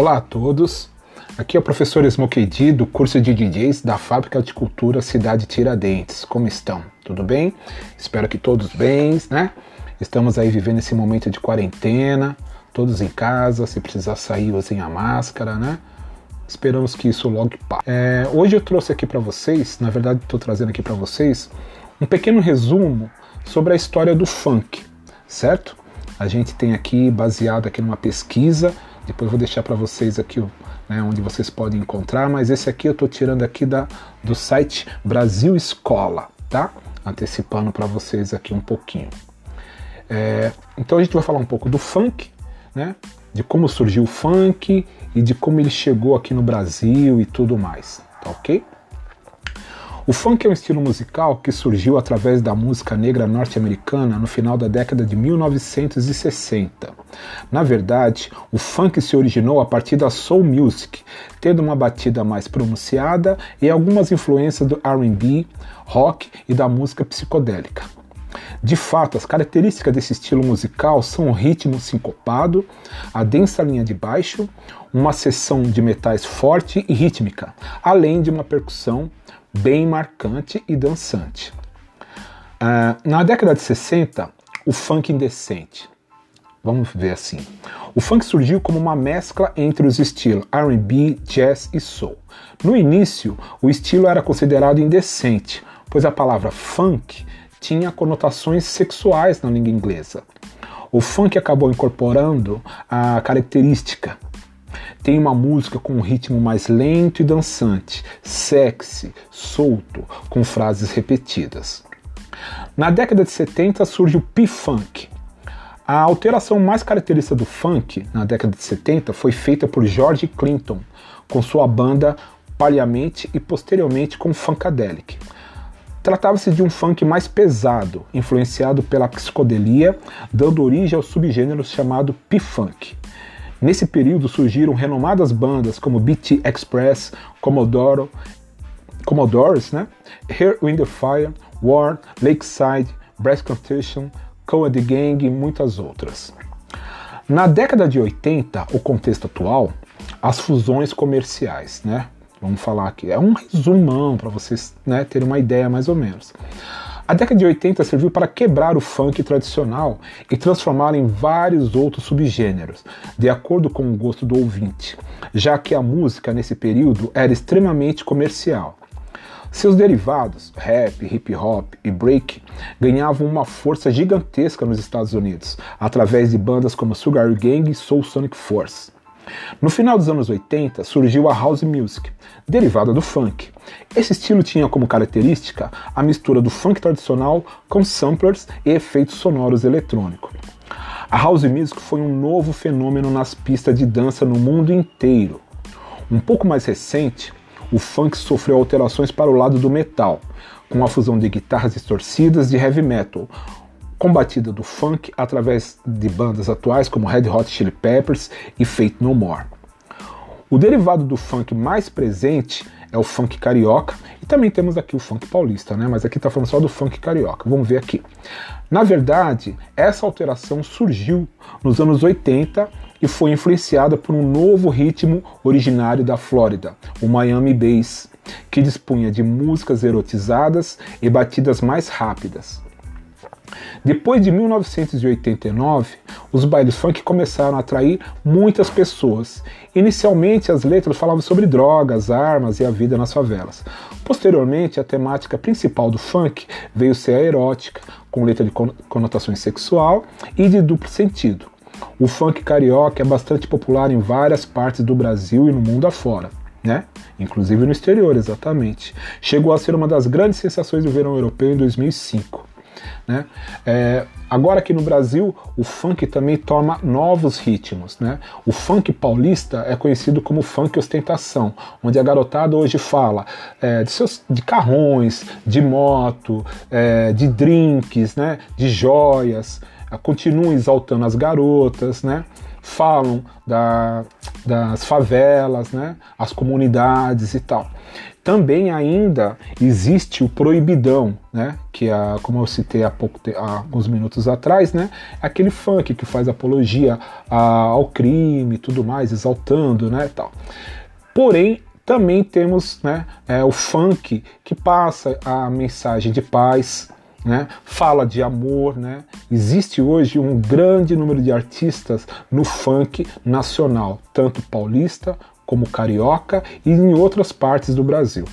Olá a todos, aqui é o professor Smokey do curso de DJs da Fábrica de Cultura Cidade Tiradentes. Como estão? Tudo bem? Espero que todos bem, né? Estamos aí vivendo esse momento de quarentena, todos em casa, se precisar sair, usem a máscara, né? Esperamos que isso logo passe. É, hoje eu trouxe aqui para vocês, na verdade estou trazendo aqui para vocês, um pequeno resumo sobre a história do funk, certo? A gente tem aqui, baseado aqui numa pesquisa, depois vou deixar para vocês aqui né, onde vocês podem encontrar, mas esse aqui eu estou tirando aqui da, do site Brasil Escola, tá? Antecipando para vocês aqui um pouquinho. É, então a gente vai falar um pouco do funk, né? De como surgiu o funk e de como ele chegou aqui no Brasil e tudo mais, tá ok? O funk é um estilo musical que surgiu através da música negra norte-americana no final da década de 1960. Na verdade, o funk se originou a partir da soul music, tendo uma batida mais pronunciada e algumas influências do R&B, rock e da música psicodélica. De fato, as características desse estilo musical são o ritmo sincopado, a densa linha de baixo, uma seção de metais forte e rítmica, além de uma percussão bem marcante e dançante. Uh, na década de 60, o funk indecente. Vamos ver assim. O funk surgiu como uma mescla entre os estilos RB, jazz e soul. No início, o estilo era considerado indecente, pois a palavra funk tinha conotações sexuais na língua inglesa. O funk acabou incorporando a característica tem uma música com um ritmo mais lento e dançante, sexy, solto, com frases repetidas. Na década de 70 surge o P-Funk. A alteração mais característica do funk na década de 70 foi feita por George Clinton, com sua banda Parliament e posteriormente com Funkadelic. Tratava-se de um funk mais pesado, influenciado pela psicodelia, dando origem ao subgênero chamado P-Funk. Nesse período surgiram renomadas bandas como BT Express, Commodore, Commodores, né? Here in the Fire, War, Lakeside, Breast Constitution, Code Gang e muitas outras. Na década de 80, o contexto atual, as fusões comerciais, né? Vamos falar aqui. É um resumão para vocês né, terem uma ideia mais ou menos. A década de 80 serviu para quebrar o funk tradicional e transformá-lo em vários outros subgêneros, de acordo com o gosto do ouvinte, já que a música nesse período era extremamente comercial. Seus derivados, rap, hip hop e break, ganhavam uma força gigantesca nos Estados Unidos, através de bandas como Sugar Gang e Soul Sonic Force. No final dos anos 80 surgiu a house music, derivada do funk. Esse estilo tinha como característica a mistura do funk tradicional com samplers e efeitos sonoros eletrônicos. A house music foi um novo fenômeno nas pistas de dança no mundo inteiro. Um pouco mais recente, o funk sofreu alterações para o lado do metal, com a fusão de guitarras distorcidas de heavy metal, combatida do funk através de bandas atuais como Red Hot Chili Peppers e Fate No More. O derivado do funk mais presente é o funk carioca e também temos aqui o funk paulista, né? Mas aqui está falando só do funk carioca. Vamos ver aqui. Na verdade, essa alteração surgiu nos anos 80 e foi influenciada por um novo ritmo originário da Flórida, o Miami Bass, que dispunha de músicas erotizadas e batidas mais rápidas. Depois de 1989, os bailes funk começaram a atrair muitas pessoas. Inicialmente, as letras falavam sobre drogas, armas e a vida nas favelas. Posteriormente, a temática principal do funk veio ser a erótica, com letra de conotações sexual e de duplo sentido. O funk carioca é bastante popular em várias partes do Brasil e no mundo afora. Né? Inclusive no exterior, exatamente. Chegou a ser uma das grandes sensações do verão europeu em 2005. Né? É, agora aqui no Brasil, o funk também toma novos ritmos. Né? O funk paulista é conhecido como funk ostentação, onde a garotada hoje fala é, de, seus, de carrões, de moto, é, de drinks, né? de joias, continua exaltando as garotas, né? falam da, das favelas, né, as comunidades e tal. Também ainda existe o proibidão, né, que é, como eu citei há, pouco, há alguns minutos atrás, né, é aquele funk que faz apologia ao crime e tudo mais, exaltando, né, tal. Porém, também temos né, é, o funk que passa a mensagem de paz, né, fala de amor. Né? Existe hoje um grande número de artistas no funk nacional, tanto paulista como carioca e em outras partes do Brasil.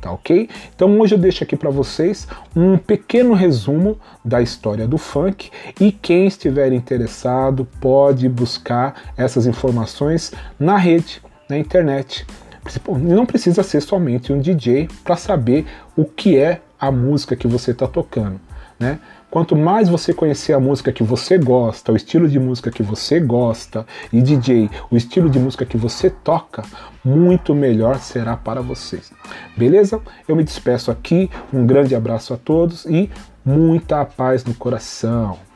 Tá ok? Então hoje eu deixo aqui para vocês um pequeno resumo da história do funk e quem estiver interessado pode buscar essas informações na rede, na internet. Não precisa ser somente um DJ para saber o que é a música que você está tocando. Né? Quanto mais você conhecer a música que você gosta, o estilo de música que você gosta, e DJ, o estilo de música que você toca, muito melhor será para vocês. Beleza? Eu me despeço aqui, um grande abraço a todos e muita paz no coração.